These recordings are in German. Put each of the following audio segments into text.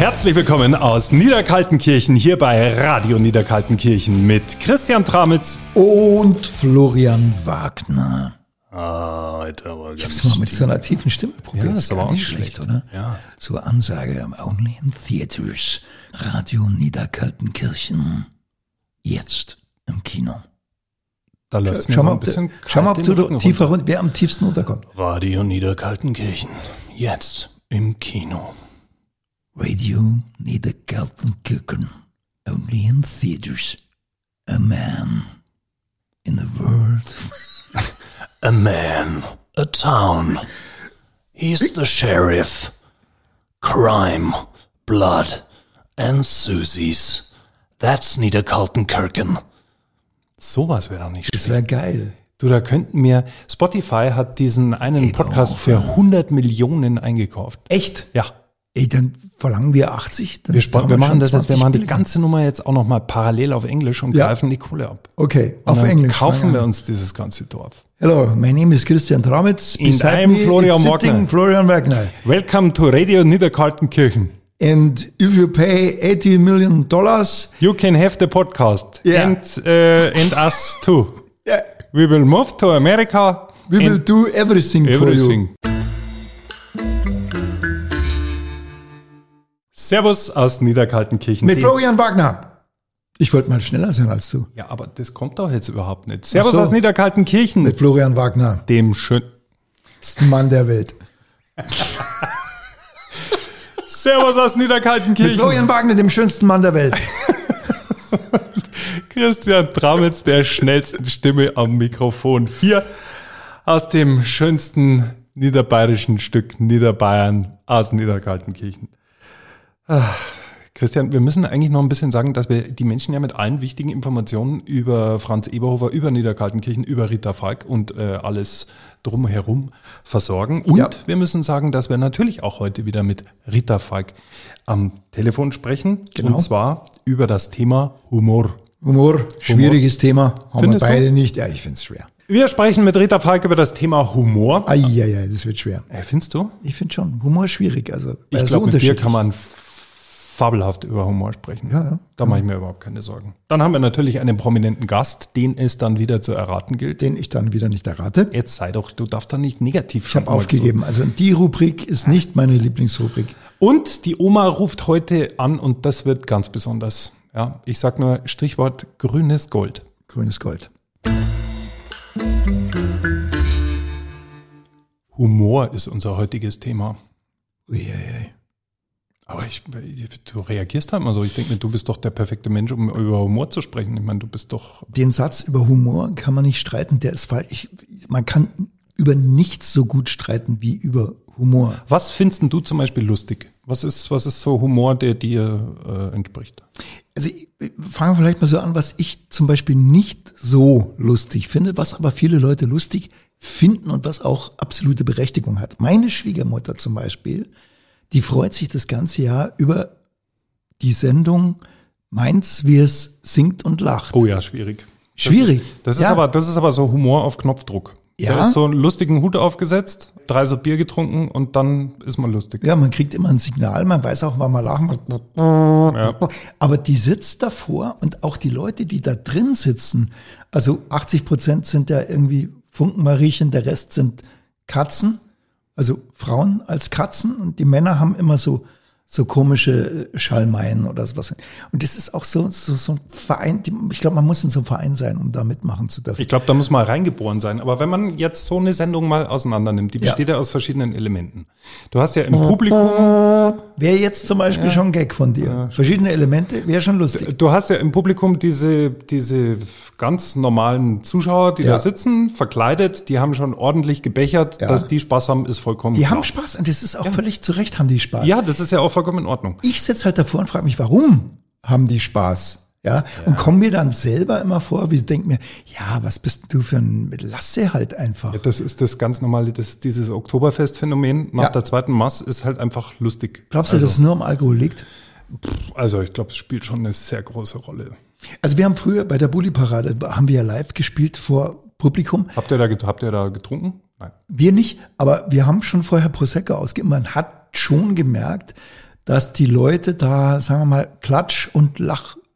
Herzlich willkommen aus Niederkaltenkirchen hier bei Radio Niederkaltenkirchen mit Christian Tramitz und Florian Wagner. Ah, Alter, aber ich hab's mal mit so einer tiefen Stimme probiert. Ja, das ist aber auch nicht schlecht, schlecht, oder? Ja. So Ansage, only in theaters. Radio Niederkaltenkirchen. Jetzt im Kino. Da läuft's mir Schau so mal, ein bisschen schau mal, ob du Rücken tiefer runter. runter, wer am tiefsten runterkommt. Radio Niederkaltenkirchen. Jetzt im Kino. Radio Niederkaltenkirchen. Only in theaters. A man in the world. A man, a town. He's the sheriff. Crime, blood, and Susies. That's Niederkaltenkirchen. Sowas wäre doch nicht Das schlecht. wäre geil. Du, da könnten wir, Spotify hat diesen einen Podcast für 100 Millionen eingekauft. Echt? Ja. Ey, dann verlangen wir 80. Dann Wir, haben wir machen das jetzt, wir 20 machen die ganze Nummer jetzt auch nochmal parallel auf Englisch und Ja. greifen die Kohle ab. Okay, Und auf dann Englisch. kaufen wir an. uns dieses ganze Dorf. Hello, my name is Christian Tramitz. And I'm Florian Wagner. Florian Wagner. Welcome to Radio Niederkaltenkirchen. And if you pay 80 million dollars, You can have the podcast. Yeah. And, uh, and us too. yeah, We will move to America. we will do everything, for you. Servus aus Niederkaltenkirchen. Mit Florian Wagner. Ich wollte mal schneller sein als du. Ja, aber das kommt doch jetzt überhaupt nicht. Servus so. aus Niederkaltenkirchen. Mit Florian Wagner, dem schön. dem Mann der Welt. Servus aus Mit Niederkaltenkirchen. Florian Wagner, dem schönsten Mann der Welt. Christian Tramitz, der schnellsten Stimme am Mikrofon. Hier aus dem schönsten niederbayerischen Stück Niederbayern aus Niederkaltenkirchen. Christian, wir müssen eigentlich noch ein bisschen sagen, dass wir die Menschen ja mit allen wichtigen Informationen über Franz Eberhofer, über Niederkaltenkirchen, über Rita Falk und äh, alles drumherum versorgen. Und Ja. wir müssen sagen, dass wir natürlich auch heute wieder mit Rita Falk am Telefon sprechen. Genau. Und zwar über das Thema Humor. Humor, schwieriges Thema. Haben Findest wir du? beide nicht. Ja, ich find's schwer. Wir sprechen mit Rita Falk über das Thema Humor. Eieiei, das wird schwer. Äh, findest du? Ich finde schon, Humor ist schwierig. Also, Ich er glaube, mit dir kann man fabelhaft über Humor sprechen. Ja, ja. Da mache ich mir überhaupt keine Sorgen. Dann haben wir natürlich einen prominenten Gast, den es dann wieder zu erraten gilt. den ich dann wieder nicht errate. Jetzt sei doch, du darfst da nicht negativ Ich habe aufgegeben. Also die Rubrik ist nicht meine Lieblingsrubrik. Und die Oma ruft heute an und das wird ganz besonders. Ja, ich sag nur Stichwort grünes Gold. Grünes Gold. Humor ist unser heutiges Thema. Uiuiui. Aber ich, du reagierst halt immer so. Ich denke mir, du bist doch der perfekte Mensch, um über Humor zu sprechen. Ich meine, du bist doch. Den Satz über Humor kann man nicht streiten, der ist falsch. Ich, man kann über nichts so gut streiten wie über Humor. Was findest du zum Beispiel lustig? Was ist, was ist so Humor, der dir äh, entspricht? Also fangen wir vielleicht mal so an, was ich zum Beispiel nicht so lustig finde, was aber viele Leute lustig finden und was auch absolute Berechtigung hat. Meine Schwiegermutter zum Beispiel, die freut sich das ganze Jahr über die Sendung Meins, wie es singt und lacht. Oh ja, schwierig. Schwierig. Das ist, Ja. aber, das ist aber so Humor auf Knopfdruck. Ja. Da ist so einen lustigen Hut aufgesetzt, drei so Bier getrunken und dann ist man lustig. Ja, man kriegt immer ein Signal, man weiß auch, wann man lachen muss. Ja. Aber die sitzt davor und auch die Leute, die da drin sitzen, also 80 Prozent sind ja irgendwie Funkenmariechen, der Rest sind Katzen, also Frauen als Katzen und die Männer haben immer so so komische äh, Schalmeien oder sowas. Und das ist auch so, so, so ein Verein, ich glaube, man muss in so einem Verein sein, um da mitmachen zu dürfen. Ich glaube, da muss man reingeboren sein. Aber wenn man jetzt so eine Sendung mal auseinander nimmt, die Ja. besteht ja aus verschiedenen Elementen. Du hast ja im Publikum, Wäre jetzt zum Beispiel schon ein Gag von dir. Verschiedene Elemente, wäre schon lustig. du hast ja im Publikum diese, diese ganz normalen Zuschauer, die Ja. da sitzen, verkleidet, die haben schon ordentlich gebechert, Ja. dass die Spaß haben, ist vollkommen Die klar. haben Spaß und das ist auch völlig zu Recht, haben die Spaß. Ja, das ist ja auch vollkommen in Ordnung. ich sitze halt davor und frage mich, warum haben die Spaß? Ja, und komme mir dann selber immer vor, wie denke mir, ja, was bist du für ein, lass sie halt einfach. Das ist das ganz normale, das, dieses Oktoberfest-Phänomen nach Ja. der zweiten Mass ist halt einfach lustig. Glaubst du, dass es nur am Alkohol liegt? Also ich glaube, es spielt schon eine sehr große Rolle. Also wir haben früher bei der Bulli-Parade, haben wir ja live gespielt vor Publikum. Habt ihr da, habt ihr da getrunken? Nein. Wir nicht, aber wir haben schon vorher Prosecco ausgegeben. Man hat schon gemerkt, dass die Leute da, sagen wir mal, klatsch- und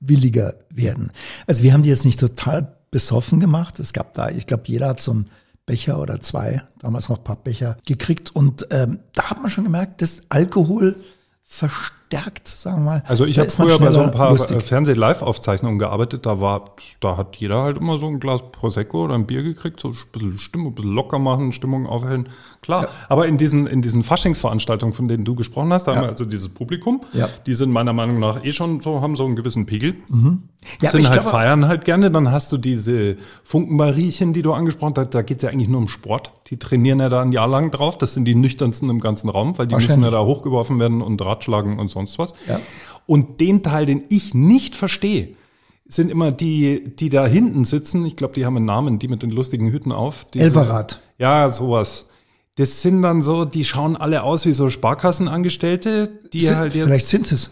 lachwilliger werden. Also wir haben die jetzt nicht total besoffen gemacht. Es gab da, ich glaube, jeder hat so einen Becher oder zwei, damals noch Pappbecher, gekriegt. Und ähm, da hat man schon gemerkt, dass Alkohol verstärkt, sagen wir mal. Also ich habe früher bei so ein paar Fernseh-Live-Aufzeichnungen gearbeitet, da war, da hat jeder halt immer so ein Glas Prosecco oder ein Bier gekriegt, so ein bisschen Stimmung, ein bisschen locker machen, Stimmung aufhellen. Klar, aber in diesen, in diesen Faschingsveranstaltungen, von denen du gesprochen hast, da haben wir also dieses Publikum, Ja. die sind meiner Meinung nach eh schon so, haben so einen gewissen Pegel. Ja, aber sind halt glaube- feiern halt gerne, dann hast du diese Funkenmariechen, die du angesprochen hast, da geht's ja eigentlich nur um Sport. Die trainieren ja da ein Jahr lang drauf, das sind die nüchternsten im ganzen Raum, weil die müssen ja da hochgeworfen werden und Ratschlagen und sonst was. Ja. Und den Teil, den ich nicht verstehe, sind immer die, die da hinten sitzen. Ich glaube, die haben einen Namen, die mit den lustigen Hüten auf. Elferrad. Ja, sowas. Das sind dann so, die schauen alle aus wie so Sparkassenangestellte, die Sind- halt jetzt. Vielleicht sind es.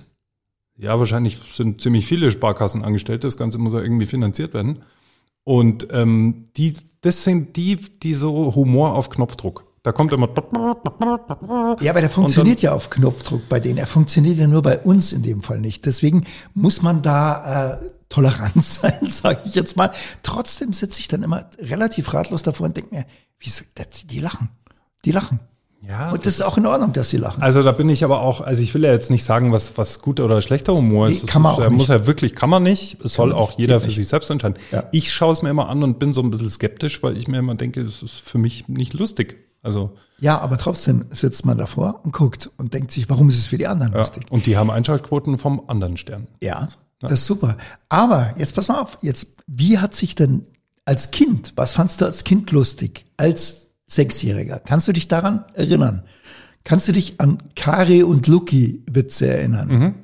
Ja, wahrscheinlich sind ziemlich viele Sparkassenangestellte. Das Ganze muss ja irgendwie finanziert werden. Und ähm, die, das sind die, die so Humor auf Knopfdruck. Da kommt immer. Ja, aber der funktioniert ja auf Knopfdruck bei denen. Er funktioniert ja nur bei uns in dem Fall nicht. Deswegen muss man da äh, tolerant sein, sage ich jetzt mal. Trotzdem sitze ich dann immer relativ ratlos davor und denke mir, wieso, die lachen. Die lachen. Ja, Und das ist auch in Ordnung, dass sie lachen. Also da bin ich aber auch, also ich will ja jetzt nicht sagen, was, was guter oder schlechter Humor Nee, ist. kann man ist, auch er nicht. muss ja wirklich, kann man nicht. Es soll auch jeder für sich selbst entscheiden. Ja. Ich schaue es mir immer an und bin so ein bisschen skeptisch, weil ich mir immer denke, es ist für mich nicht lustig. Also Ja, aber trotzdem sitzt man davor und guckt und denkt sich, warum ist es für die anderen ja. lustig? und die haben Einschaltquoten vom anderen Stern. Ja, das ist super. Aber jetzt pass mal auf, jetzt, wie hat sich denn als Kind, was fandst du als Kind lustig? Als Sechsjähriger? Kannst du dich daran erinnern? Kannst du dich an Kari und Lucky Witze erinnern? Mhm.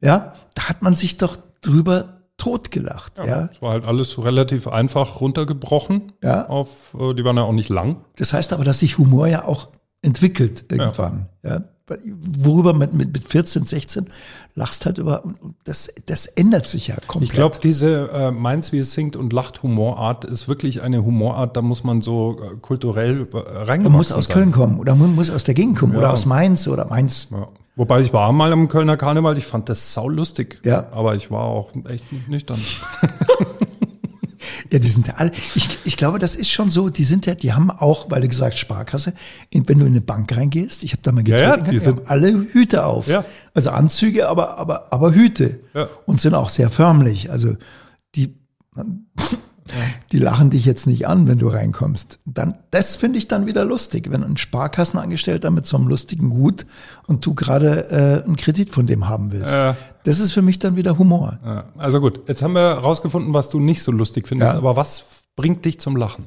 Ja, da hat man sich doch drüber totgelacht. Ja. Es war halt alles relativ einfach runtergebrochen. Ja. Auf, äh, die waren ja auch nicht lang. Das heißt aber, dass sich Humor ja auch entwickelt irgendwann. Ja. Worüber mit, mit, mit 14, 16 lachst halt über, das, das ändert sich ja komplett. Ich glaube, diese äh, Meins, wie es singt und lacht Humorart ist wirklich eine Humorart, da muss man so äh, kulturell äh, man reingewachsen muss aus sein. Köln kommen oder man muss aus der Gegend kommen oder Ja. aus Mainz oder Mainz. Ja. Wobei ich war mal am Kölner Karneval, ich fand das sau lustig. Ja. Aber ich war auch echt nicht nüchtern. Ja, die sind ja alle. Ich, ich glaube, das ist schon so. Die sind ja, die haben auch, weil du gesagt Sparkasse, wenn du in eine Bank reingehst, ich habe da mal Ja, ja, getreten, die die haben alle Hüte auf. Ja. Also Anzüge, aber aber aber Hüte Ja. und sind auch sehr förmlich. Also die die lachen dich jetzt nicht an, wenn du reinkommst. Dann, das finde ich dann wieder lustig, wenn ein Sparkassenangestellter mit so einem lustigen Hut und du gerade äh, einen Kredit von dem haben willst. Ja. Das ist für mich dann wieder Humor. Ja. Also gut, jetzt haben wir rausgefunden, was du nicht so lustig findest, Ja. aber was bringt dich zum Lachen?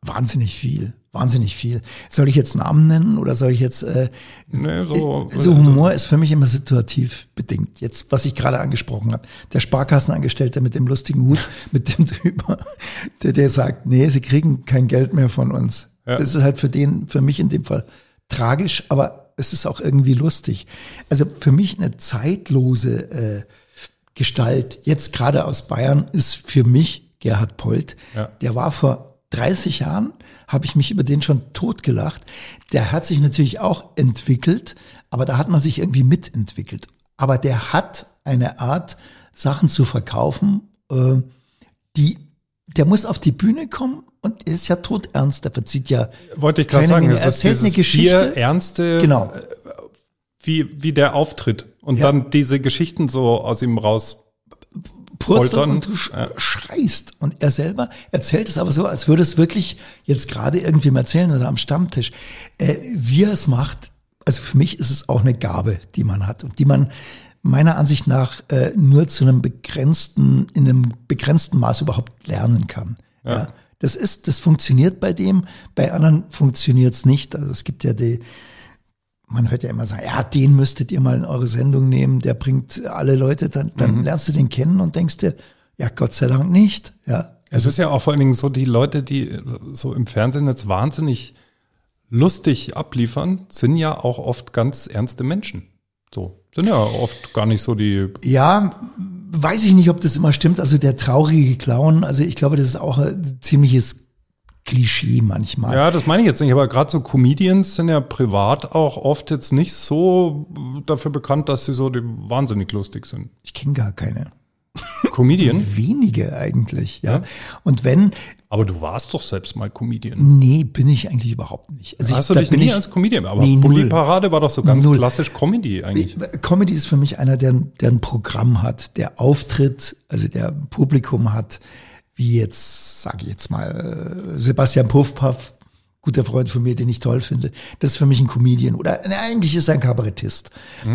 Wahnsinnig viel, wahnsinnig viel. Soll ich jetzt Namen nennen oder soll ich jetzt äh, Nee, so, so Humor ist für mich immer situativ bedingt. Jetzt, was ich gerade angesprochen habe, der Sparkassenangestellte mit dem lustigen Hut, mit dem drüber, der, der sagt, nee, sie kriegen kein Geld mehr von uns. Ja. Das ist halt für den, für mich in dem Fall tragisch, aber es ist auch irgendwie lustig. Also für mich eine zeitlose äh, Gestalt, jetzt gerade aus Bayern, ist für mich Gerhard Polt. Ja. Der war vor 30 Jahren, habe ich mich über den schon totgelacht. Der hat sich natürlich auch entwickelt, aber da hat man sich irgendwie mitentwickelt. Aber der hat eine Art, Sachen zu verkaufen, äh, die, der muss auf die Bühne kommen und er ist ja todernst, der verzieht ja. Wollte ich gerade sagen, Er ist erzählt dieses eine Geschichte. Ernste, Genau. wie, wie der auftritt und Ja. dann diese Geschichten so aus ihm raus. Purzeln und du sch schreist. Und er selber erzählt es aber so, als würde es wirklich jetzt gerade irgendwem erzählen oder am Stammtisch. Äh, wie er es macht, also für mich ist es auch eine Gabe, die man hat und die man meiner Ansicht nach äh, nur zu einem begrenzten, in einem begrenzten Maß überhaupt lernen kann. Ja. Das ist, das funktioniert bei dem, bei anderen funktioniert es nicht. Also es gibt ja die, man hört ja immer sagen, ja, den müsstet ihr mal in eure Sendung nehmen, der bringt alle Leute, dann, dann lernst du den kennen und denkst dir, ja, Gott sei Dank nicht. Ja, Es ist ja auch vor allen Dingen so, die Leute, die so im Fernsehen jetzt wahnsinnig lustig abliefern, sind ja auch oft ganz ernste Menschen. So. Sind ja oft gar nicht so die. ja, weiß ich nicht, ob das immer stimmt. Also der traurige Clown, also ich glaube, das ist auch ein ziemliches Klischee manchmal. Ja, das meine ich jetzt nicht, aber gerade so Comedians sind ja privat auch oft jetzt nicht so dafür bekannt, dass sie so die wahnsinnig lustig sind. Ich kenne gar keine. Comedian? Wenige eigentlich, ja. Und wenn, Aber du warst doch selbst mal Comedian. nee, bin ich eigentlich überhaupt nicht. Also Hast ich, du dich bin nie ich, als Comedian? Aber Nee, Bully. Parade war doch so ganz Null. klassisch Comedy eigentlich. Comedy ist für mich einer, der, der ein Programm hat, der auftritt, also der Publikum hat, wie jetzt, sage ich jetzt mal, äh, Sebastian Puffpaff, guter Freund von mir, den ich toll finde. Das ist für mich ein Comedian oder ne, eigentlich ist er ein Kabarettist.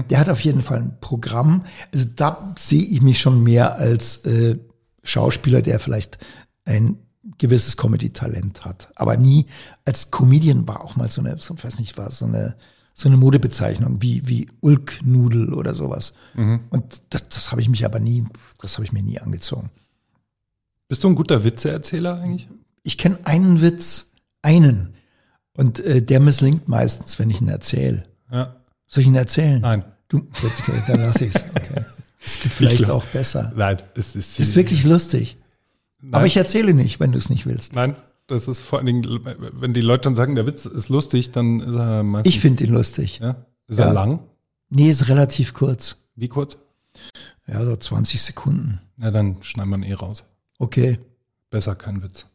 Der hat auf jeden Fall ein Programm. Also da sehe ich mich schon mehr als äh, Schauspieler, der vielleicht ein gewisses Comedy-Talent hat. Aber nie als Comedian war auch mal so eine, so, weiß nicht, war so eine, so eine Modebezeichnung wie, wie Ulknudel oder sowas. Und das, das habe ich mich aber nie, das habe ich mir nie angezogen. Bist du ein guter Witzeerzähler eigentlich? Ich kenne einen Witz, einen. Und äh, der misslingt meistens, wenn ich ihn erzähle. Ja. Soll ich ihn erzählen? Nein. Du, gut, okay, dann lass ich's. Okay. Ist vielleicht glaub- auch besser. Nein, es ist, Ist wirklich lustig. Aber ich erzähle nicht, wenn du es nicht willst. Nein, das ist vor allen Dingen, wenn die Leute dann sagen, der Witz ist lustig, dann ist er meistens. Ich finde ihn lustig. Ja? Ist Ja. er lang? Nee, ist relativ kurz. Wie kurz? Ja, so 20 Sekunden. Na, dann schneiden wir ihn eh raus. Okay. Besser kein Witz.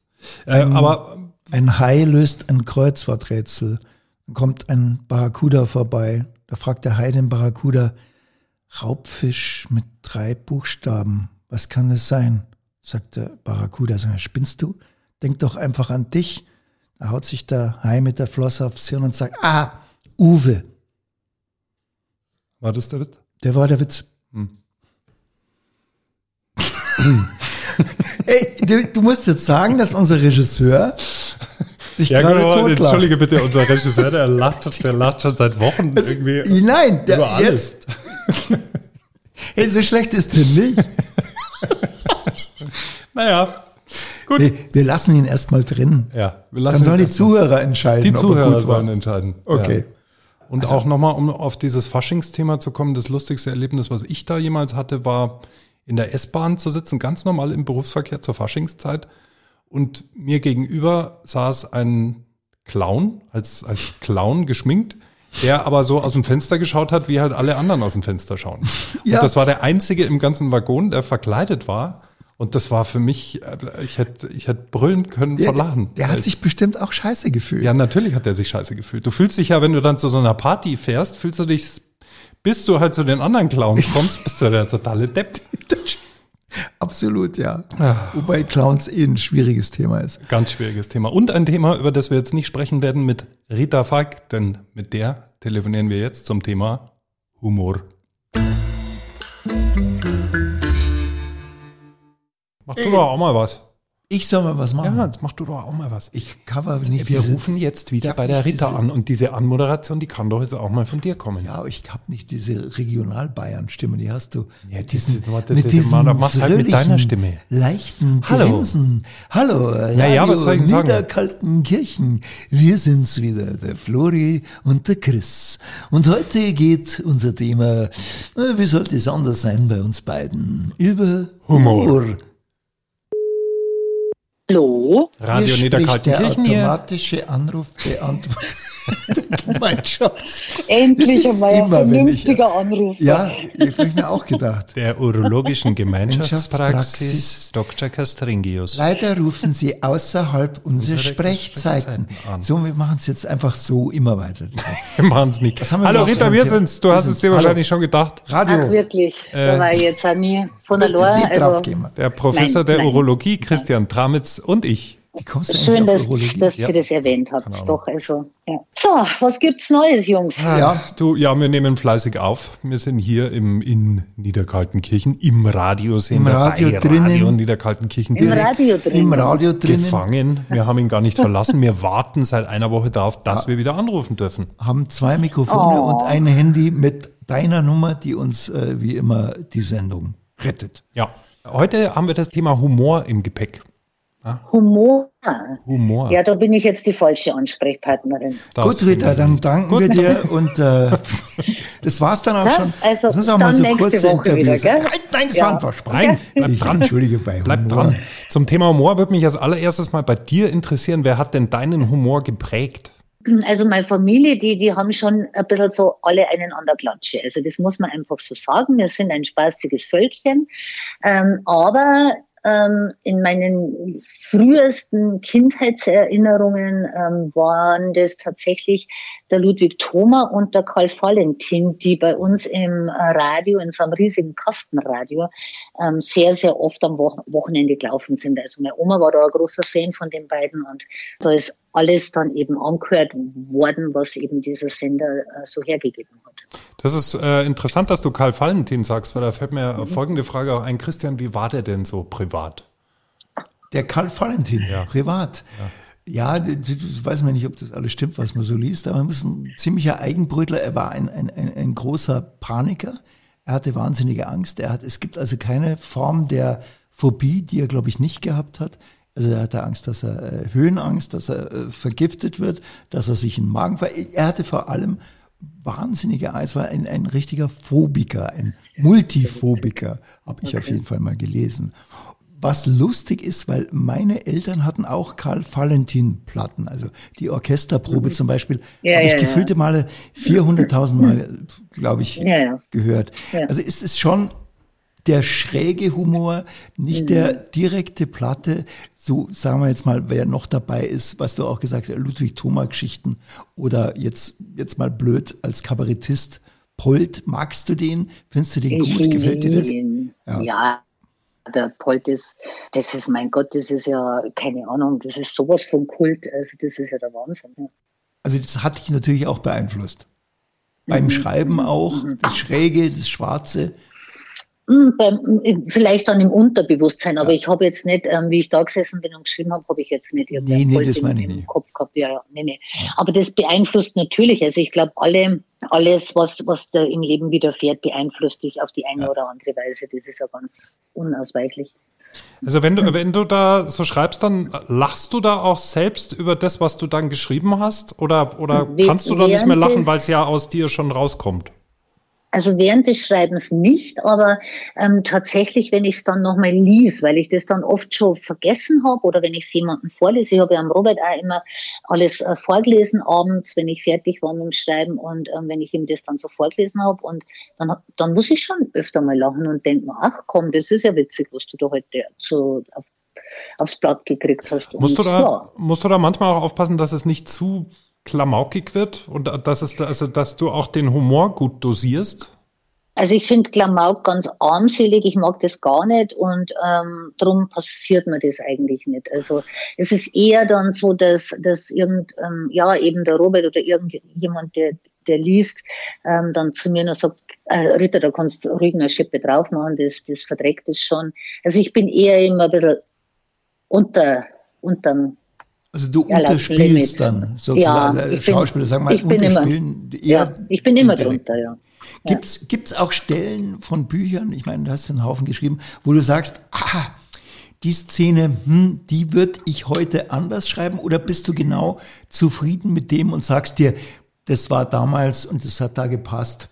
Äh, aber Ein Hai löst ein Kreuzworträtsel. Dann kommt ein Barracuda vorbei. Da fragt der Hai den Barracuda, Raubfisch mit drei Buchstaben. Was kann es sein? Sagt der Barracuda. Sag, mal, spinnst du? Denk doch einfach an dich. Da haut sich der Hai mit der Flosse aufs Hirn und sagt, ah, Uwe. war das der Witz? Der war der Witz. Hm. Ey, du, du musst jetzt sagen, dass unser Regisseur sich Ja, gerade genau. Entschuldige bitte, unser Regisseur, der lacht, der lacht schon seit Wochen irgendwie. Nein, der, über alles. jetzt. hey, so schlecht ist der nicht. Naja, gut. Wir, wir lassen ihn erstmal drin. Ja, wir lassen Dann sollen die Zuhörer entscheiden. die er Zuhörer gut war. sollen entscheiden. Okay. Ja. Und auch nochmal, um auf dieses Faschingsthema zu kommen, das lustigste Erlebnis, was ich da jemals hatte, war in der S-Bahn zu sitzen, ganz normal im Berufsverkehr zur Faschingszeit. Und mir gegenüber saß ein Clown, als, als Clown geschminkt, der aber so aus dem Fenster geschaut hat, wie halt alle anderen aus dem Fenster schauen. Ja. Und das war der einzige im ganzen Waggon, der verkleidet war. Und das war für mich, äh, ich hätte, ich hätte brüllen können Der, vor Lachen. der hat sich bestimmt auch scheiße gefühlt. Ja, natürlich hat er sich scheiße gefühlt. Du fühlst dich ja, wenn du dann zu so einer Party fährst, fühlst du dich, bis du halt zu den anderen Clowns kommst, bist du der totale Depp. Absolut, ja. Wobei Clowns eh ein schwieriges Thema ist. Ganz schwieriges Thema. Und ein Thema, über das wir jetzt nicht sprechen werden mit Rita Falk, denn mit der telefonieren wir jetzt zum Thema Humor. Mach du doch auch mal was. Ich soll mal was machen. Ja, jetzt mach du doch auch mal was. Ich cover nicht Wir diese, rufen jetzt wieder bei der Rita diese- an und diese Anmoderation, die kann doch jetzt auch mal von dir kommen. Ja, aber ich habe nicht diese Regional-Bayern-Stimme, die hast du. Ja, mit die- diesem, die- warte, mit die- diesem Mann, mach's halt mit deiner Stimme. leichten Hallo. Grinsen. Hallo, Radio Ja, ja, was soll ich sagen? Niederkaltenkirchen. Wir sind's wieder, der Flori und der Chris. Und heute geht unser Thema, äh, wie sollte es anders sein bei uns beiden, über Humor. Humor. Hallo? Radio Niederkaltenkirchen der automatische Anrufbeantworter der Gemeinschaftsfrau. Endlich einmal ein immer, wenn ich- vernünftiger Anruf. Ja, ich habe mir auch gedacht. Der urologischen Gemeinschaftspraxis Gemeinschaftspraxis Dr. Castringius. Leider rufen Sie außerhalb unserer Unsere Sprechzeiten. Sprechzeiten an. So, wir machen es jetzt einfach so immer weiter. Wir nicht. Was haben wir Hallo? Rita, wir sind's. Du Wir hast es dir Hallo. wahrscheinlich schon gedacht. Radio. Ach, wirklich? Äh, da war ich jetzt auch nie von der. Lied Also. Der Professor Nein, der nein. Urologie, Christian Tramitz und ich. Wie kommst du schön, dass, dass Ja. ihr das erwähnt habt. Doch, also, ja. So, was gibt's Neues, Jungs? Ja, Du, ja, wir nehmen fleißig auf. Wir sind hier im, in Niederkaltenkirchen im Radiosender Im Radio bei drinnen. Radio Niederkaltenkirchen Im direkt Radio drin. im Radio drinnen gefangen. Wir haben ihn gar nicht verlassen. Wir warten seit einer Woche darauf, dass wir wieder anrufen dürfen. haben zwei Mikrofone Oh. und ein Handy mit deiner Nummer, die uns äh, wie immer die Sendung rettet. Ja. Heute haben wir das Thema Humor im Gepäck. Humor. Humor. Ja, da bin ich jetzt die falsche Ansprechpartnerin. Das Gut, Rita, dann danken Gut. wir dir und äh, das war's dann auch Ja, schon. also das muss auch mal so nächste kurze Woche wieder. Nein, nein, das Ja. war ein Versprechen. Nein, bleib ich dran. entschuldige bei Bleib Humor. dran. Zum Thema Humor würde mich als allererstes mal bei dir interessieren. Wer hat denn deinen Humor geprägt? Also meine Familie, die, die haben schon ein bisschen so alle einen an der Klatsche. Also das muss man einfach so sagen. Wir sind ein spaßiges Völkchen. Ähm, aber ähm, in meinen frühesten Kindheitserinnerungen ähm, waren das tatsächlich der Ludwig Thoma und der Karl Valentin, die bei uns im äh, Radio, in so einem riesigen Kastenradio, ähm, sehr, sehr oft am Wo Wochenende gelaufen sind. Also meine Oma war da ein großer Fan von den beiden und da ist alles dann eben angehört worden, was eben dieser Sender äh, so hergegeben hat. Das ist äh, interessant, dass du Karl Valentin sagst, weil da fällt mir Mhm. folgende Frage auch ein. Christian, wie war der denn so privat? Der Karl Valentin, Ja. privat. Ja, d- das weiß man nicht, ob das alles stimmt, was man so liest, aber er ist ein ziemlicher Eigenbrötler. Er war ein, ein, ein, ein großer Paniker. Er hatte wahnsinnige Angst. Er hat, es gibt also keine Form der Phobie, die er, glaube ich, nicht gehabt hat. Also er hatte Angst, dass er äh, Höhenangst, dass er äh, vergiftet wird, dass er sich in den Magen ver Er hatte vor allem wahnsinnige Angst, war ein, ein richtiger Phobiker, ein Multiphobiker, habe ich auf jeden Fall mal gelesen. Was lustig ist, weil meine Eltern hatten auch Karl Valentin Platten, also die Orchesterprobe zum Beispiel, Ja, habe ich ja, ja. Male 400.000 Mal, glaube ich, Ja, ja. gehört. Ja. Also es ist schon der schräge Humor, nicht der direkte Platte, so sagen wir jetzt mal, wer noch dabei ist, was du auch gesagt hast, Ludwig Thoma Geschichten oder jetzt, jetzt mal blöd als Kabarettist, Polt, magst du den? Findest du den gut? Gefällt dir das? Ja. ja, der Polt ist, das ist, mein Gott, das ist ja, keine Ahnung, das ist sowas von Kult, also das ist ja der Wahnsinn. Ja. Also das hat dich natürlich auch beeinflusst. Beim Schreiben auch, das Schräge, das Schwarze. Hm, vielleicht dann im Unterbewusstsein, aber ich habe jetzt nicht, ähm, wie ich da gesessen bin und geschrieben habe, habe ich jetzt nicht irgendein Nee, nee, das im, meine ich im nicht. Kopf gehabt. Ja, ja, nee, nee. Aber das beeinflusst natürlich, also ich glaube, alle, alles, was, was da im Leben widerfährt, beeinflusst dich auf die eine oder andere Weise. Das ist ja ganz unausweichlich. Also wenn du, wenn du da so schreibst, dann lachst du da auch selbst über das, was du dann geschrieben hast? Oder, oder We- kannst du da nicht mehr lachen, weil es ja aus dir schon rauskommt? Also während des Schreibens nicht, aber ähm, tatsächlich, wenn ich es dann nochmal lies, weil ich das dann oft schon vergessen habe oder wenn ich es jemandem vorlese, ich habe ja am Robert auch immer alles äh, vorgelesen abends, wenn ich fertig war mit dem Schreiben und ähm, wenn ich ihm das dann so vorgelesen habe und dann, dann muss ich schon öfter mal lachen und denke mir, ach komm, das ist ja witzig, was du da heute zu, auf, aufs Blatt gekriegt hast. Musst du Und da, ja, musst du da manchmal auch aufpassen, dass es nicht zu klamaukig wird und dass es, also, dass du auch den Humor gut dosierst? Also ich finde Klamauk ganz armselig, ich mag das gar nicht und ähm, darum passiert mir das eigentlich nicht. Also es ist eher dann so, dass, dass irgend, ähm, ja eben der Robert oder irgendjemand, der, der liest, ähm, dann zu mir noch sagt, äh, Ritter, da kannst du ruhig eine Schippe drauf machen, das, das verdreckt es schon. Also ich bin eher immer ein bisschen unter, unterm Also du Ja, unterspielst dann sozusagen. Ja, also Schauspieler, sagen wir ich bin immer- unterspielen. Ja, ich bin immer indirekt. drunter, ja. Gibt's, gibt's auch Stellen von Büchern, ich meine, du hast einen Haufen geschrieben, wo du sagst, ah, die Szene, hm, die würde ich heute anders schreiben oder bist du genau zufrieden mit dem und sagst dir, das war damals und das hat da gepasst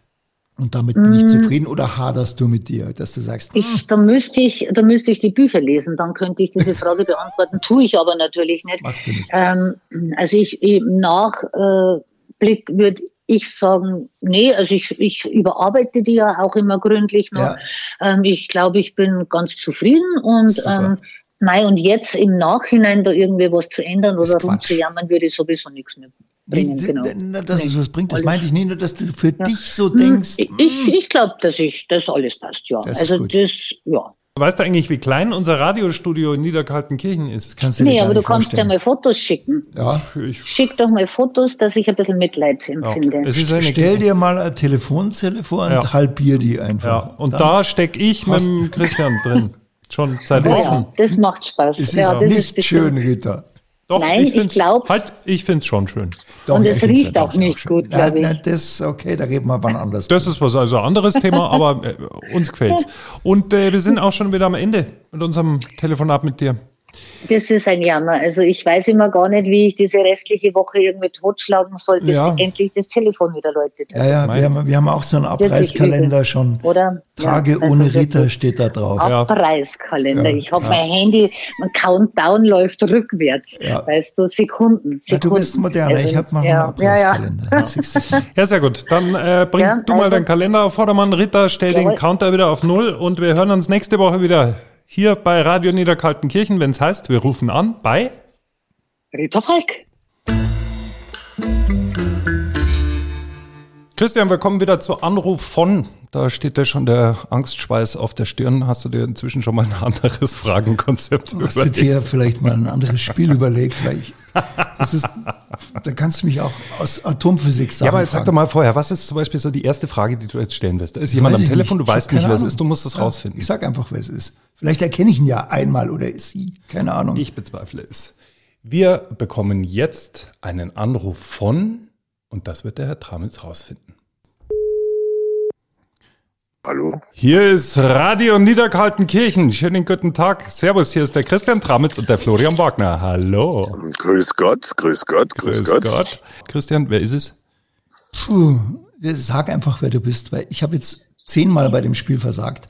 und damit bin Mm. ich zufrieden oder haderst du mit dir, dass du sagst, Ich, da müsste ich, da müsste ich die Bücher lesen, dann könnte ich diese Frage beantworten. Tue ich aber natürlich nicht. machst du nicht. Ähm, also ich im Nachblick würde ich sagen, nee, also ich, ich überarbeite die ja auch immer gründlich noch. Ja. Ähm, ich glaube, ich bin ganz zufrieden und ähm, Mei, und jetzt im Nachhinein da irgendwie was zu ändern oder rumzujammern, würde ich sowieso nichts mehr bringen. Nee, genau. dass es Nee. was bringt, das meinte ich nicht nur, dass du für dich so Hm, denkst. Ich, ich, ich glaube, dass ich, das alles passt, ja. Das also das, ja. Weißt du eigentlich, wie klein unser Radiostudio in Niederkaltenkirchen ist? Kannst du Nee, aber du kannst ja mal Fotos schicken. Ja, Ich, Schick doch mal Fotos, dass ich ein bisschen Mitleid empfinde. eine, Stell dir mal eine Telefonzelle vor und Ja. halbier die einfach. ja, und Dann da steck ich mit Christian drin. Schon seit ja, Wochen. ja, das macht Spaß. Es ist ja, das nicht ist schön, Ritter. Doch, Nein, ich find's- glaub's. Halt, ich finde es schon schön. Doch, Und es ich riecht auch nicht gut, Nein, glaub ich. nein, das, okay, da reden wir wann anders. Das ist was also anderes Thema, aber äh, uns gefällt's. Und äh, wir sind auch schon wieder am Ende mit unserem Telefonat mit dir. Das ist ein Jammer. Also ich weiß immer gar nicht, wie ich diese restliche Woche irgendwie totschlagen soll, bis Ja. endlich das Telefon wieder läutet. Ja, ja, wir haben, wir haben auch so einen Abreißkalender schon. Oder? Tage Ja, also ohne. Rita steht da drauf. Ja. Abreißkalender. Ja, Ich habe ja. mein Handy, mein Countdown läuft rückwärts. Ja. Weißt du, Sekunden. Ja, du bist Sekunden. moderner, Also, ich habe mal ja, einen ja, ja. Abreißkalender. Du's mal. Ja, sehr gut. Dann äh, bring Ja, du mal also- deinen Kalender auf Vordermann, Ritter, stell den Jawohl. Counter wieder auf Null und wir hören uns nächste Woche wieder hier bei Radio Niederkaltenkirchen, wenn es heißt, wir rufen an bei Rita Falk. Christian, wir kommen wieder zu Anruf von. Da steht ja schon der Angstschweiß auf der Stirn. Hast du dir inzwischen schon mal ein anderes Fragenkonzept Hast du überlegt? dir vielleicht mal ein anderes Spiel überlegt? Weil ich, das ist, da kannst du mich auch aus Atomphysik sagen. Ja, aber jetzt sag doch mal vorher, was ist zum Beispiel so die erste Frage, die du jetzt stellen wirst? Da ist jemand Weiß am Telefon, nicht. du weißt nicht, wer es ist, du musst es Ja, rausfinden. Ich sag einfach, wer es ist. Vielleicht erkenne ich ihn ja einmal oder sie. Keine Ahnung. Ich bezweifle es. Wir bekommen jetzt einen Anruf von, und das wird der Herr Tramitz rausfinden. Hallo? Hier ist Radio Niederkaltenkirchen. Schönen guten Tag. Servus, hier ist der Christian Tramitz und der Florian Wagner. Hallo. Grüß Gott, grüß Gott, grüß, Gott. Christian, wer ist es? Puh, sag einfach, wer du bist, weil ich habe jetzt zehnmal bei dem Spiel versagt.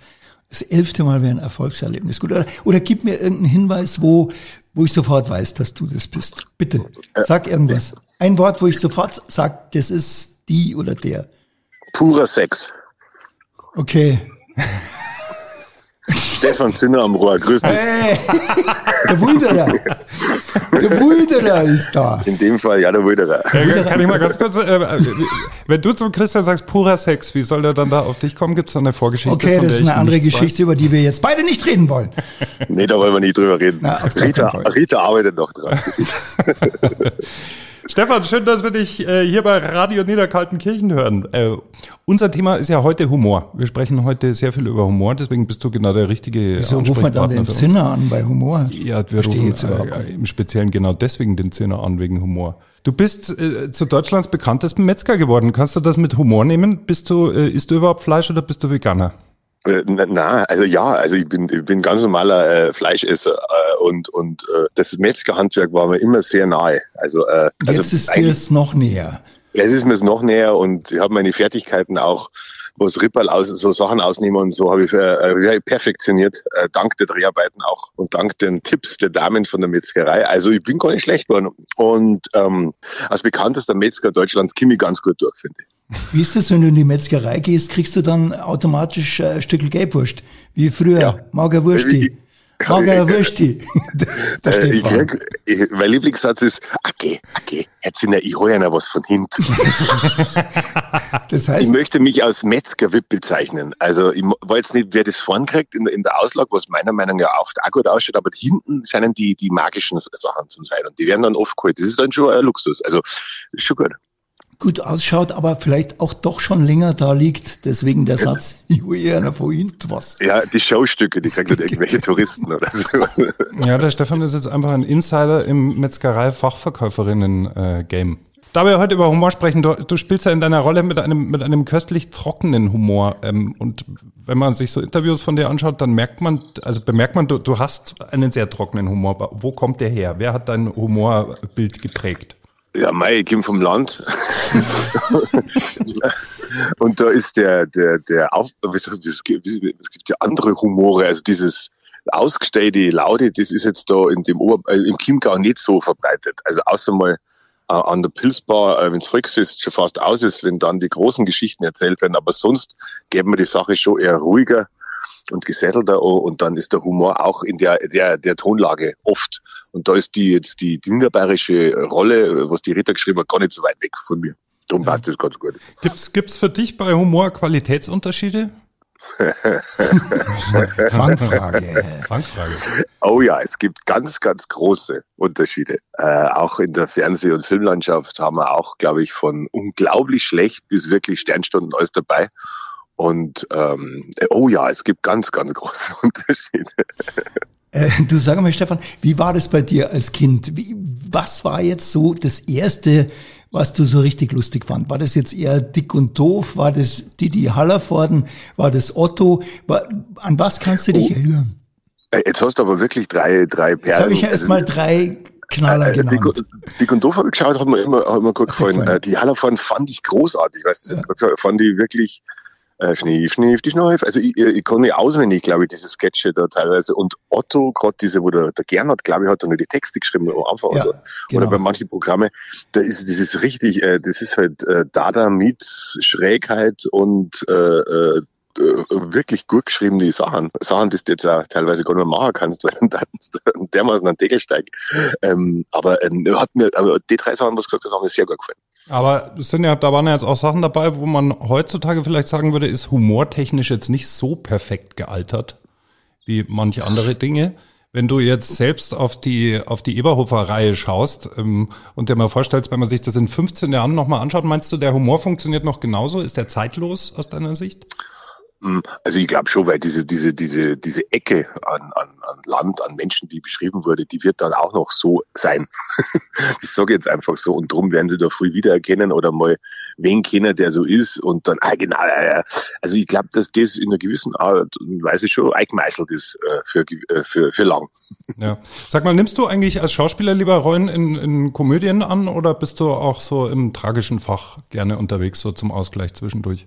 Das elfte Mal wäre ein Erfolgserlebnis. Gut, oder, oder gib mir irgendeinen Hinweis, wo, wo ich sofort weiß, dass du das bist. Bitte, sag irgendwas. Ein Wort, wo ich sofort sag, das ist die oder der. Purer Sex. Okay. Stefan Zinner am Rohr, grüß dich. Hey, der Wulderer. Der Wulderer ist da. In dem Fall ja der Wilderer. Äh, kann ich mal ganz kurz, äh, wenn du zum Christian sagst, purer Sex, wie soll der dann da auf dich kommen? Gibt es da eine Vorgeschichte? Okay, von das ist eine andere Geschichte, über die wir jetzt beide nicht reden wollen. Nee, da wollen wir nicht drüber reden. Na, Rita. Rita arbeitet noch dran. Stefan, schön, dass wir dich äh, hier bei Radio Niederkaltenkirchen hören. Äh, unser Thema ist ja heute Humor. Wir sprechen heute sehr viel über Humor, deswegen bist du genau der richtige Wieso rufen wir dann den. Zinner an bei Humor? Ja, wir Verstehe rufen äh, nicht. im Speziellen genau deswegen den Zinner an, wegen Humor. Du bist äh, zu Deutschlands bekanntesten Metzger geworden. Kannst du das mit Humor nehmen? Bist du, äh, isst du überhaupt Fleisch oder bist du Veganer? Äh, Na, na, also ja, also ich bin, ich bin ganz normaler äh, Fleischesser äh, und, und äh, das Metzgerhandwerk war mir immer sehr nahe. Also, äh, also Jetzt ist dir es noch näher. Jetzt ist mir es noch näher und ich habe meine Fertigkeiten auch, was Ripperl aus, so Sachen ausnehmen und so, habe ich äh, perfektioniert, äh, dank der Dreharbeiten auch und dank den Tipps der Damen von der Metzgerei. Also ich bin gar nicht schlecht geworden. Und ähm, als bekanntester Metzger Deutschlands ich ganz gut durch, finde ich. Wie ist das, wenn du in die Metzgerei gehst, kriegst du dann automatisch äh, ein Stückel Gelbwurst? Wie früher, Ja. Mager Wursti. Mager Wursti. Der Äh, ich krieg, ich, mein Lieblingssatz ist, okay, okay, Herr Zinner, ich hole Ihnen was von hinten. Das Ich heißt, möchte mich als Metzger-Wip bezeichnen. Also ich weiß jetzt nicht, wer das vorn kriegt in, der- in der Auslage, was meiner Meinung nach oft auch gut ausschaut, aber hinten scheinen die, die magischen Sachen zu sein und die werden dann oft geholt. Das ist dann schon ein Luxus. Also ist schon gut. Gut ausschaut, aber vielleicht auch doch schon länger da liegt. Deswegen der Satz, ich hole eher einer von hinten was. Ja, die Showstücke, die kriegen dann irgendwelche Touristen oder so. Ja, der Stefan ist jetzt einfach ein Insider im Metzgerei-Fachverkäuferinnen-Game. da wir heute über Humor sprechen, du, du spielst ja in deiner Rolle mit einem, mit einem köstlich trockenen Humor. Ähm, und wenn man sich so Interviews von dir anschaut, dann merkt man, also bemerkt man, du, du hast einen sehr trockenen Humor. Wo kommt der her? Wer hat dein Humorbild geprägt? Ja, Mai, ich komme vom Land. und da ist der, der, der Auf, es gibt ja andere Humore, also dieses ausgestellte Laute, das ist jetzt da in dem Ober, äh, im Chiemgau nicht so verbreitet. Also außer mal äh, an der Pilzbar, äh, wenns Volksfest schon fast aus ist, wenn dann die großen Geschichten erzählt werden, aber sonst geben wir die Sache schon eher ruhiger und gesättelter an und dann ist der Humor auch in der, der, der Tonlage oft. Und da ist die jetzt die, die niederbayerische Rolle, was die Rita geschrieben hat, gar nicht so weit weg von mir. Darum passt das ganz gut. Gibt's, gibt's für dich bei Humor Qualitätsunterschiede? Fangfrage. Fangfrage. Oh ja, es gibt ganz, ganz große Unterschiede. Äh, auch in der Fernseh- und Filmlandschaft haben wir auch, glaube ich, von unglaublich schlecht bis wirklich Sternstunden alles dabei. Und ähm, oh ja, es gibt ganz, ganz große Unterschiede. Äh, du sag mal, Stefan, wie war das bei dir als Kind? Wie, was war jetzt so das Erste, was du so richtig lustig fand? War das jetzt eher dick und doof? War das Didi Hallervorden? War das Otto? War, an was kannst du dich Oh. erinnern? Äh, Jetzt hast du aber wirklich drei, drei Perlen. Jetzt habe ich ja Also, erstmal drei Knaller äh, genannt. Dick, Dick und Doof habe ich geschaut, hat mir immer, hat mir gut gefallen. Die Hallerfahren fand ich großartig. Weißt du, gesagt, fand ich wirklich äh, Schneef, Schneef, die Schneif. Also ich, ich kann nicht auswendig, glaube ich, diese Sketche da teilweise. Und Otto, gerade diese, wo der, der Gernot, glaube ich, hat da nur die Texte geschrieben am Anfang. Ja, also. genau. Oder bei manchen Programme, da ist das ist richtig, äh, das ist halt äh, Dada meets Schrägheit und äh, äh, äh, wirklich gut geschriebene Sachen. Sachen, die du jetzt auch teilweise gar nicht mehr machen kannst, weil dann dermaßen ein Deckel steigt. Ähm, aber ähm, hat mir, aber die drei Sachen, was gesagt hast, haben mir sehr gut gefallen. Aber sind ja, da waren ja jetzt auch Sachen dabei, wo man heutzutage vielleicht sagen würde, ist humortechnisch jetzt nicht so perfekt gealtert wie manche andere Dinge. Wenn du jetzt selbst auf die, auf die Eberhofer-Reihe schaust ähm, und dir mal vorstellst, wenn man sich das in 15 Jahren nochmal anschaut, meinst du, der Humor funktioniert noch genauso? Ist der zeitlos aus deiner Sicht? Mm, Also ich glaube schon, weil diese, diese, diese, diese Ecke an, an, an Land, an Menschen, die beschrieben wurde, die wird dann auch noch so sein. ich sage jetzt einfach so. Und drum werden sie da früh wiedererkennen oder mal wen kennen, der so ist. Und dann, ah, genau, ja, ja. also ich glaube, dass das in einer gewissen Art und Weise schon eingemeißelt ist äh, für, äh, für, für lang. Ja. Sag mal, nimmst du eigentlich als Schauspieler lieber Rollen in, in Komödien an oder bist du auch so im tragischen Fach gerne unterwegs, so zum Ausgleich zwischendurch?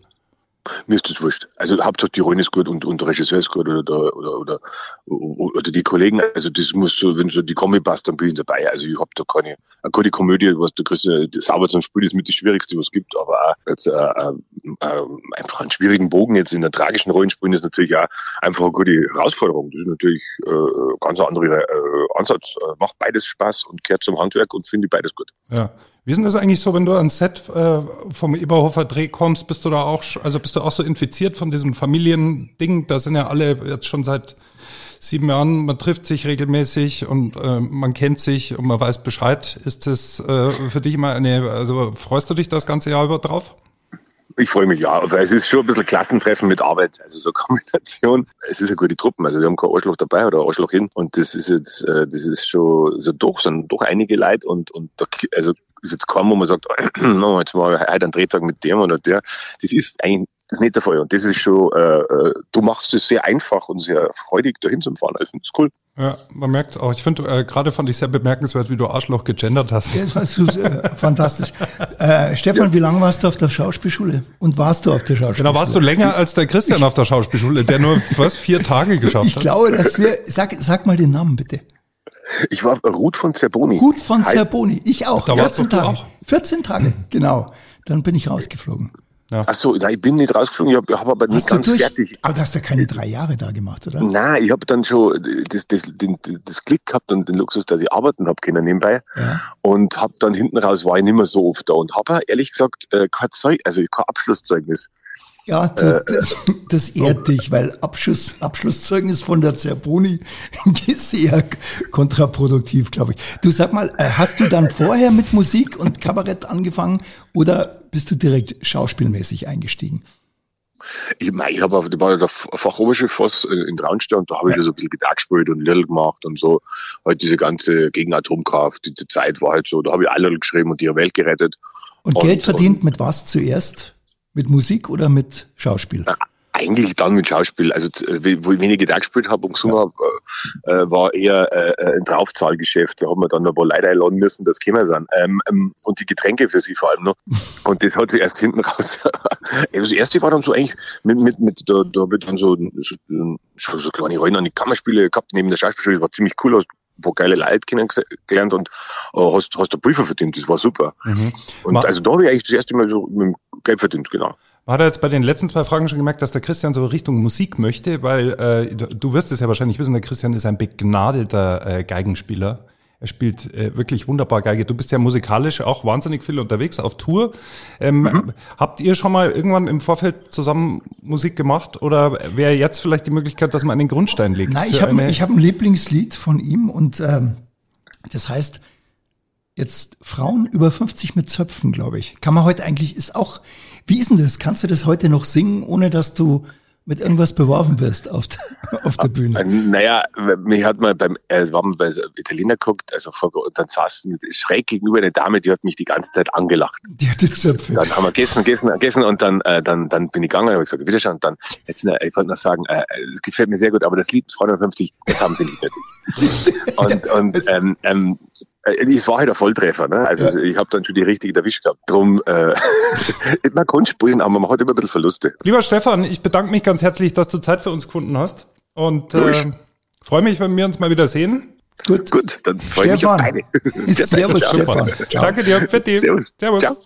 Mir ist das wurscht. Also Hauptsache die Rollen ist gut und, und der Regisseur ist gut oder, der, oder, oder, oder die Kollegen. Also das muss so, wenn so die Kombi passt, dann bin ich dabei. Also ich hab da keine, eine gute Komödie, was der Christian, das sauber zum Spiel ist mit das Schwierigste, was es gibt. Aber auch jetzt, äh, äh, äh, einfach einen schwierigen Bogen jetzt in einer tragischen Rolle spielen, ist natürlich auch einfach eine gute Herausforderung. Das ist natürlich äh, ganz ein anderer äh, Ansatz. Äh, macht beides Spaß und gehört zum Handwerk und finde beides gut. Ja. Wie ist denn das eigentlich so, wenn du ans Set äh, vom Eberhofer Dreh kommst, bist du da auch, also bist du auch so infiziert von diesem Familiending? Da sind ja alle jetzt schon seit sieben Jahren, man trifft sich regelmäßig und äh, man kennt sich und man weiß Bescheid. Ist das äh, für dich immer eine, also freust du dich das ganze Jahr über drauf? Ich freue mich ja, weil es ist schon ein bisschen Klassentreffen mit Arbeit, also so Kombination. Es ist eine gute Truppe, also wir haben kein Arschloch dabei oder Arschloch hin und das ist jetzt, äh, das ist schon so doch, sind doch einige Leute und und da, also ist jetzt kaum, wo man sagt, no, jetzt mal heute einen Drehtag mit dem oder der. Das ist eigentlich das ist nicht der Fall und das ist schon, äh, äh, du machst es sehr einfach und sehr freudig dahin zu fahren. Ich finde es cool. Ja, man merkt auch, ich finde, äh, gerade fand ich sehr bemerkenswert, wie du Arschloch gegendert hast. Das war so, äh, fantastisch. Äh, Stefan, wie lange warst du auf der Schauspielschule? Und warst du auf der Schauspielschule? Genau, warst du länger als der Christian auf der Schauspielschule, der nur was vier Tage geschafft Ich hat? glaube, dass wir, sag, sag mal den Namen bitte. Ich war Ruth von Zerboni. Hut von Hi. Zerboni. Ich auch. Da warst 14 doch du Tage. auch. 14 Tage, genau. Dann bin ich rausgeflogen. Ach so, nein, ich bin nicht rausgeflogen, ich habe hab aber nicht Hast du ganz durch, fertig. aber du hast ja keine drei Jahre da gemacht, oder? Nein, ich habe dann schon das, das, den, das Glück gehabt und den Luxus, dass ich arbeiten habe können nebenbei. Ja. Und habe dann hinten raus, war ich nicht mehr so oft da und habe ehrlich gesagt äh, kein Zeug, also kein Abschlusszeugnis. Ja, du, das, das ehrt dich, weil Abschluss, Abschlusszeugnis von der Zerboni ist eher kontraproduktiv, glaube ich. Du sag mal, äh, hast du dann vorher mit Musik und Kabarett angefangen oder bist du direkt schauspielmäßig eingestiegen? Ich, mein, ich habe auf, war der Fachoberschule fast äh, in Traunstein und da habe ich ja so ein bisschen Gitarre gespielt und Little gemacht und so. Halt diese ganze gegen Atomkraft, die, die Zeit war halt so, da habe ich alle geschrieben und die Welt gerettet. Und, Geld verdient mit was zuerst? Mit Musik oder mit Schauspiel? Eigentlich dann mit Schauspiel. Also äh, wo ich wenig Gitarre gespielt habe und gesungen habe, äh, äh, war eher äh, ein Draufzahlgeschäft. Da haben wir dann ein paar Leute einladen müssen, das käme sein. Ähm, ähm, und die Getränke für sie vor allem noch. Und das hat sich erst hinten raus. das erste war dann so eigentlich mit, mit, mit da, da habe ich dann so, so, so, kleine Rollen an die Kammerspiele gehabt neben der Schauspielschule. Das war ziemlich cool, ein paar geile Leute kennengelernt und äh, hast, hast da Briefe verdient. Das war super. Und Ma- also da habe ich eigentlich das erste Mal so mit dem Geld verdient, genau. Man hat ja jetzt bei den letzten zwei Fragen schon gemerkt, dass der Christian so Richtung Musik möchte, weil äh, du du wirst es ja wahrscheinlich wissen, der Christian ist ein begnadeter äh, Geigenspieler. Er spielt äh, wirklich wunderbar Geige. Du bist ja musikalisch auch wahnsinnig viel unterwegs auf Tour. Ähm, Habt ihr schon mal irgendwann im Vorfeld zusammen Musik gemacht oder wäre jetzt vielleicht die Möglichkeit, dass man einen Grundstein legt? Nein, ich habe ich hab ein Lieblingslied von ihm und ähm, das heißt jetzt Frauen über 50 mit Zöpfen, glaube ich. Kann man heute eigentlich, ist auch, wie ist denn das? Kannst du das heute noch singen, ohne dass du mit irgendwas beworfen wirst auf der, auf der Bühne. Äh, Naja, mich hat mal beim, äh, wir haben bei Italiener geguckt, also vor, und dann saß schräg gegenüber eine Dame, die hat mich die ganze Zeit angelacht. Die hat die Zöpfe. Dann haben wir gegessen, gegessen, gegessen und dann, äh, dann, dann bin ich gegangen und habe gesagt, Wiederschauen. Und dann, jetzt, äh, ich wollte noch sagen, äh, es gefällt mir sehr gut, aber das Lied 250, das haben sie nicht nötig. Und, und ähm, ähm, äh, es war halt ein Volltreffer, ne? Also ich habe dann schon die richtige erwischt gehabt. Drum, äh, man kann spielen, aber man hat immer ein bisschen Verluste. Lieber Stefan, ich bedanke mich ganz herzlich, dass du Zeit für uns gefunden hast. Und äh, freue mich, wenn wir uns mal wieder sehen. Gut. Gut, dann freue ich mich auf Stefan. beide. Servus. Stefan. Ciao. Danke dir. Fertig. Servus. Servus. Ciao.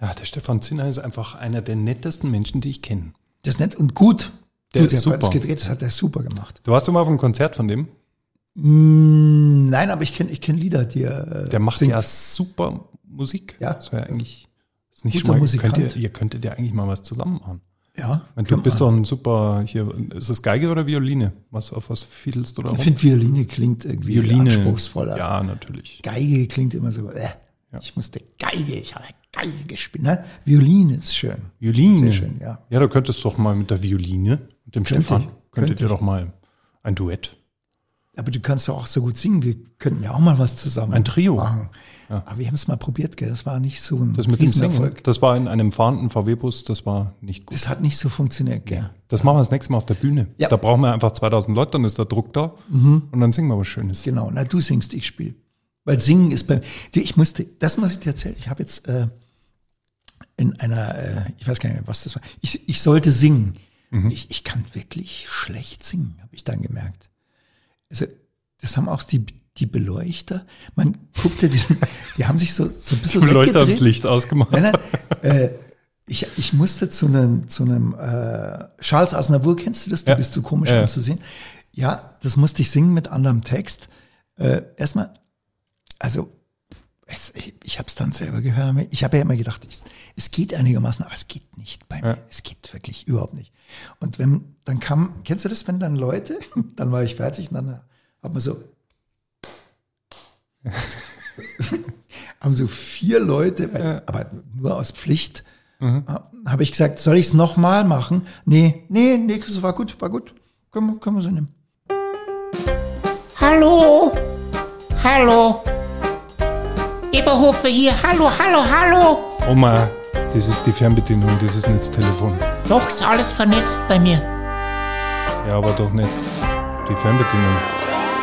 Ja, der Stefan Zinner ist einfach einer der nettesten Menschen, die ich kenne. Das ist nett und gut. Der du, ist der super. hat es gedreht, das hat er super gemacht. Du warst du mal auf einem Konzert von dem? Mm, Nein, aber ich kenne ich kenn Lieder, die er äh, Der macht singt. ja super Musik. Ja. Das wäre eigentlich ist nicht Guter schon mal, könnt ihr, ihr könntet ja eigentlich mal was zusammen machen. Ja, Wenn du bist doch ein super hier. Ist das Geige oder Violine? Was auf was fiedelst oder Ich rum? finde, Violine klingt irgendwie Violine. anspruchsvoller. Ja, natürlich. Geige klingt immer so, äh, ich musste Geige, ich habe Geige gespielt. Ne? Violine ist schön. Violine. Sehr schön, ja. Ja, du könntest doch mal mit der Violine, dem Könnte Stefan, ich, könntet könnte ihr doch mal ein Duett. Aber du kannst doch auch so gut singen. Wir könnten ja auch mal was zusammen Ein Trio. machen. Aber wir haben es mal probiert, gell? Das war nicht so ein Das mit dem Singen, das war in einem fahrenden VW-Bus, das war nicht gut. Das hat nicht so funktioniert, gell? Das machen wir das nächste Mal auf der Bühne. Ja. Da brauchen wir einfach 2000 Leute, dann ist der Druck da und dann singen wir was Schönes. Genau, na du singst, ich spiele. Weil Singen ist bei du, ich musste, das muss ich dir erzählen, ich habe jetzt äh, in einer, äh, ich weiß gar nicht mehr, was das war, ich, ich sollte singen. Ich, ich kann wirklich schlecht singen, habe ich dann gemerkt. Also, das haben auch die, die Beleuchter, man guckt ja, die, die haben sich so, so ein bisschen Die Leute haben das. Licht ausgemacht. Nein, nein, äh, ich, ich musste zu einem, zu einem äh, Charles Aznavour, kennst du das? Du Ja. bist so komisch ja. anzusehen. Ja, das musste ich singen mit anderem Text. Äh, erstmal, also es, ich, ich habe es dann selber gehört. Ich habe ja immer gedacht, ich, es geht einigermaßen, aber es geht nicht bei mir. Ja. Es geht wirklich überhaupt nicht. Und wenn, dann kam, kennst du das, wenn dann Leute, dann war ich fertig und dann hat man so, haben so vier Leute, weil, aber nur aus Pflicht, habe ich gesagt, soll ich es nochmal machen? Nee, nee, nee, das war gut, war gut. Können, wir- können wir so nehmen. Hallo? Hallo? Eberhofer hier. Hallo, hallo, hallo. Oma, das ist die Fernbedienung, das ist nicht das Telefon. Doch, ist alles vernetzt bei mir. Ja, aber doch nicht die Fernbedienung.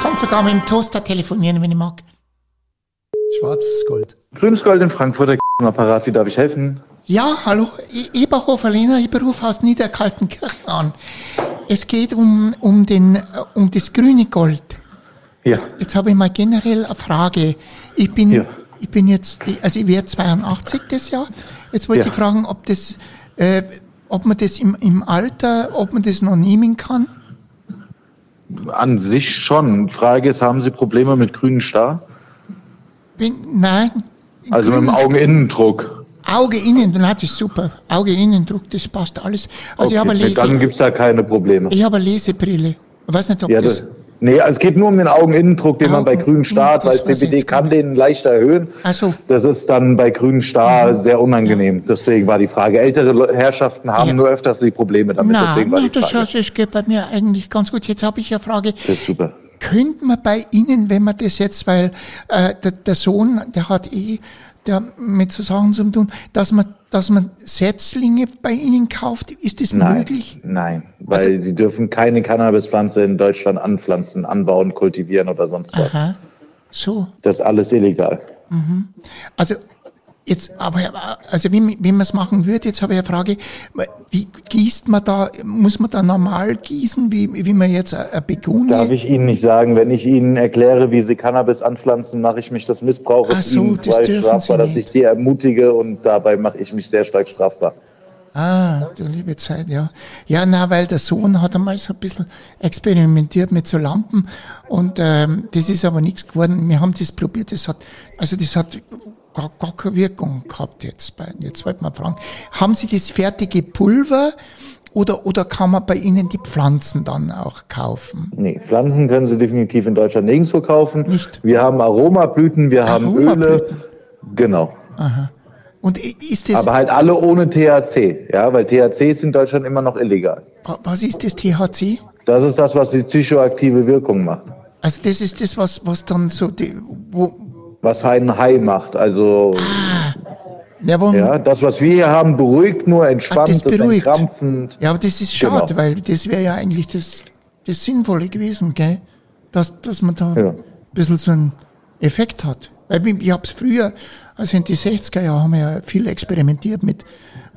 Kann sogar mit dem Toaster telefonieren, wenn ich mag. Schwarzes Gold. Grünes Gold in Frankfurt, der Apparat, wie darf ich helfen? Ja, hallo, Eberhofer Lena, ich berufe aus Niederkaltenkirchen an. Es geht um, um, den, äh, um das grüne Gold. Ja, Jetzt habe ich mal generell eine Frage. Ich bin, Ja. Ich bin jetzt, also ich werde 82 das Jahr. Jetzt wollte Ja. ich fragen, ob das, äh, ob man das im, im Alter, ob man das noch nehmen kann. an sich schon. Frage ist, haben Sie Probleme mit grünen Star? Wenn, nein. Also mit dem Augeninnendruck? Auge innen, dann hat es super. Auge Innendruck, das passt alles. Also ich habe eine nee, dann Lese, gibt's da keine Probleme. ich habe eine Lesebrille. Ich weiß nicht, ob Ja, das, das, nee, also es geht nur um den Augeninnendruck, den man bei Augen- grünen Star hat, weil CBD kann nicht. den leicht erhöhen. Ach so. Das ist dann bei grünen Star sehr unangenehm. Deswegen war die Frage. Ältere Herrschaften haben Ja. nur öfters die Probleme damit. Nein, Deswegen war nein, die das, Frage. das, das geht bei mir eigentlich ganz gut. Jetzt habe ich eine Frage. Das ist super. Könnte man bei Ihnen, wenn man das jetzt, weil äh, der, der Sohn, der hat eh der mit so Sachen zu tun, dass man, dass man Setzlinge bei Ihnen kauft, ist das Nein, möglich? nein, weil Also- sie dürfen keine Cannabispflanze in Deutschland anpflanzen, anbauen, kultivieren oder sonst was. Aha. So. Das ist alles illegal. Also jetzt, aber also wie, wie man es machen würde, jetzt habe ich eine Frage, wie gießt man da, muss man da normal gießen, wie, wie man jetzt eine Begonie? Darf ich Ihnen nicht sagen, wenn ich Ihnen erkläre, wie Sie Cannabis anpflanzen, mache ich mich des Missbrauches Ach so, Ihnen das strafbar, Sie dass ich. Sie ermutige und dabei mache ich mich sehr stark strafbar. Ah, du liebe Zeit, ja. Ja, na, weil der Sohn hat einmal so ein bisschen experimentiert mit so Lampen und ähm, das ist aber nichts geworden. Wir haben das probiert, das hat, also das hat gar, gar keine Wirkung gehabt jetzt. Bei, jetzt wollte man fragen, haben Sie das fertige Pulver oder, oder kann man bei Ihnen die Pflanzen dann auch kaufen? Nee, Pflanzen können Sie definitiv in Deutschland nirgendwo kaufen. Nicht? Wir haben Aromablüten, wir haben Öle. Aromablüten? Genau. Und i- ist das, Aber halt alle ohne THC, ja, weil THC ist in Deutschland immer noch illegal. wa- was ist das THC? Das ist das, was die psychoaktive Wirkung macht. Also das ist das, was, was dann so, die, wo, Was einen High macht. Also, ja, wo, ja, das, was wir hier haben, beruhigt nur, entspannt, das das beruhigt. entkrampfend. Ja, aber das ist schade, Genau. weil das wäre ja eigentlich das, das Sinnvolle gewesen, gell? Dass, dass man da Ja. ein bisschen so einen Effekt hat. Weil ich, ich hab's früher, also in die 60er Jahren haben wir ja viel experimentiert mit,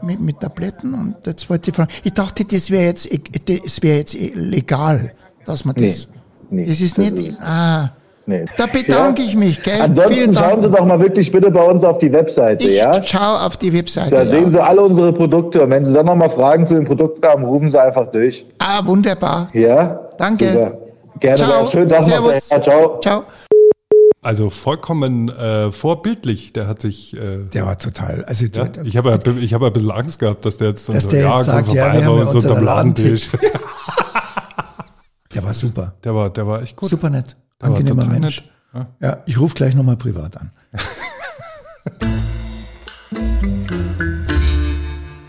mit, mit Tabletten und jetzt wollte ich fragen, ich dachte, das wäre jetzt, das wäre jetzt legal, dass man das, nee, das ist das nicht, ist- ah, Nee. da bedanke Ja. ich mich, gell? Ansonsten Vielen schauen Sie doch mal wirklich bitte bei uns auf die Webseite, Ich ja? schaue auf die Webseite. Da sehen Ja. Sie alle unsere Produkte und wenn Sie dann noch mal Fragen zu den Produkten haben, rufen Sie einfach durch. Ah, wunderbar. Ja? Danke. Super. Gerne. Ciao. Schönen Tag noch. Servus. Ja, ciao. Ciao. Also vollkommen äh, vorbildlich. Der hat sich. Äh, Der war total, also ja, der, ich habe ja, ich habe ja ein bisschen Angst gehabt, dass der jetzt dann Dass so, der jetzt sagt, ja, vorbei wir haben ja unterm Ladentisch. der war super. Der war, der war echt gut. Super nett. Angenehmer Mensch. Ja. Ja, ich rufe gleich nochmal privat an.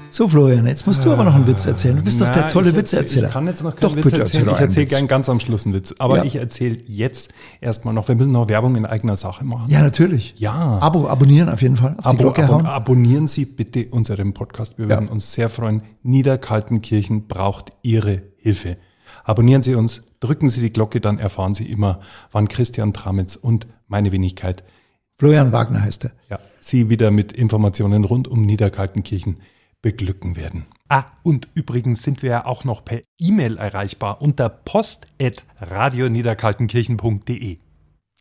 so, Florian, jetzt musst du aber noch einen Witz erzählen. Du bist doch der Na, tolle ich Witzeerzähler. Ich kann jetzt noch keinen doch, Witz bitte erzählen. erzähl ich erzähle gern ganz am Schluss einen Witz. Aber Ja. ich erzähle jetzt erstmal noch. Wir müssen noch Werbung in eigener Sache machen. Ja, natürlich. Ja. Abo, abonnieren auf jeden Fall. Auf Abo, Glocke abo, hauen. abonnieren Sie bitte unseren Podcast. Wir Ja. würden uns sehr freuen. Niederkaltenkirchen braucht Ihre Hilfe. Abonnieren Sie uns, drücken Sie die Glocke, dann erfahren Sie immer, wann Christian Tramitz und meine Wenigkeit Florian Wagner heißt er. ja, Sie wieder mit Informationen rund um Niederkaltenkirchen beglücken werden. Ah, und übrigens sind wir ja auch noch per E-Mail erreichbar unter post.radioniederkaltenkirchen.de.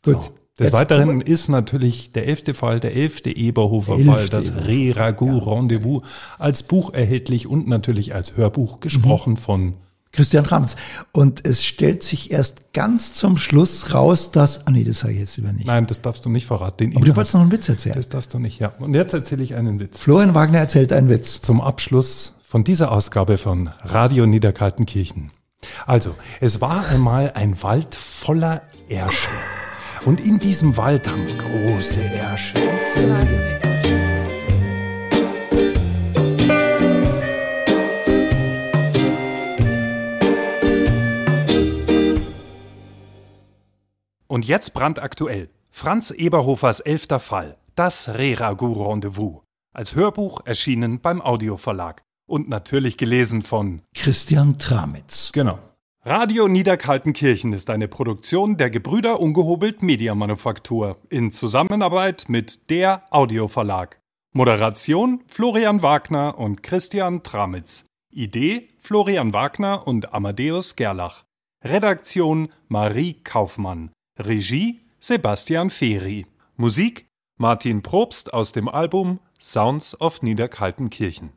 Gut. So. Des Jetzt- Weiteren ist natürlich der elfte Fall, der elfte Eberhofer Der Fall, elfte das Eberhofer, Re-Ragout Rendezvous als Buch erhältlich und natürlich als Hörbuch gesprochen Mhm. von Christian Ramitz. Und es stellt sich erst ganz zum Schluss raus, dass, ah nee, das sage ich jetzt lieber nicht. Nein, das darfst du nicht verraten. Den Aber du Inhalt. wolltest noch einen Witz erzählen. das darfst du nicht, ja. Und jetzt erzähle ich einen Witz. Florian Wagner erzählt einen Witz. zum Abschluss von dieser Ausgabe von Radio Niederkaltenkirchen. Also, es war einmal ein Wald voller Ärsche. Und in diesem Wald haben große Ärsche. Und jetzt brandaktuell. Franz Eberhofers elfter Fall. Das Re-Ragout-Rendezvous. Als Hörbuch erschienen beim Audioverlag. Und natürlich gelesen von Christian Tramitz. Genau. Radio Niederkaltenkirchen ist eine Produktion der Gebrüder Ungehobelt Mediamanufaktur in Zusammenarbeit mit der Audioverlag. Moderation Florian Wagner und Christian Tramitz. Idee Florian Wagner und Amadeus Gerlach. Redaktion Marie Kaufmann. Regie Sebastian Feri. Musik Martin Probst aus dem Album Sounds of Niederkaltenkirchen.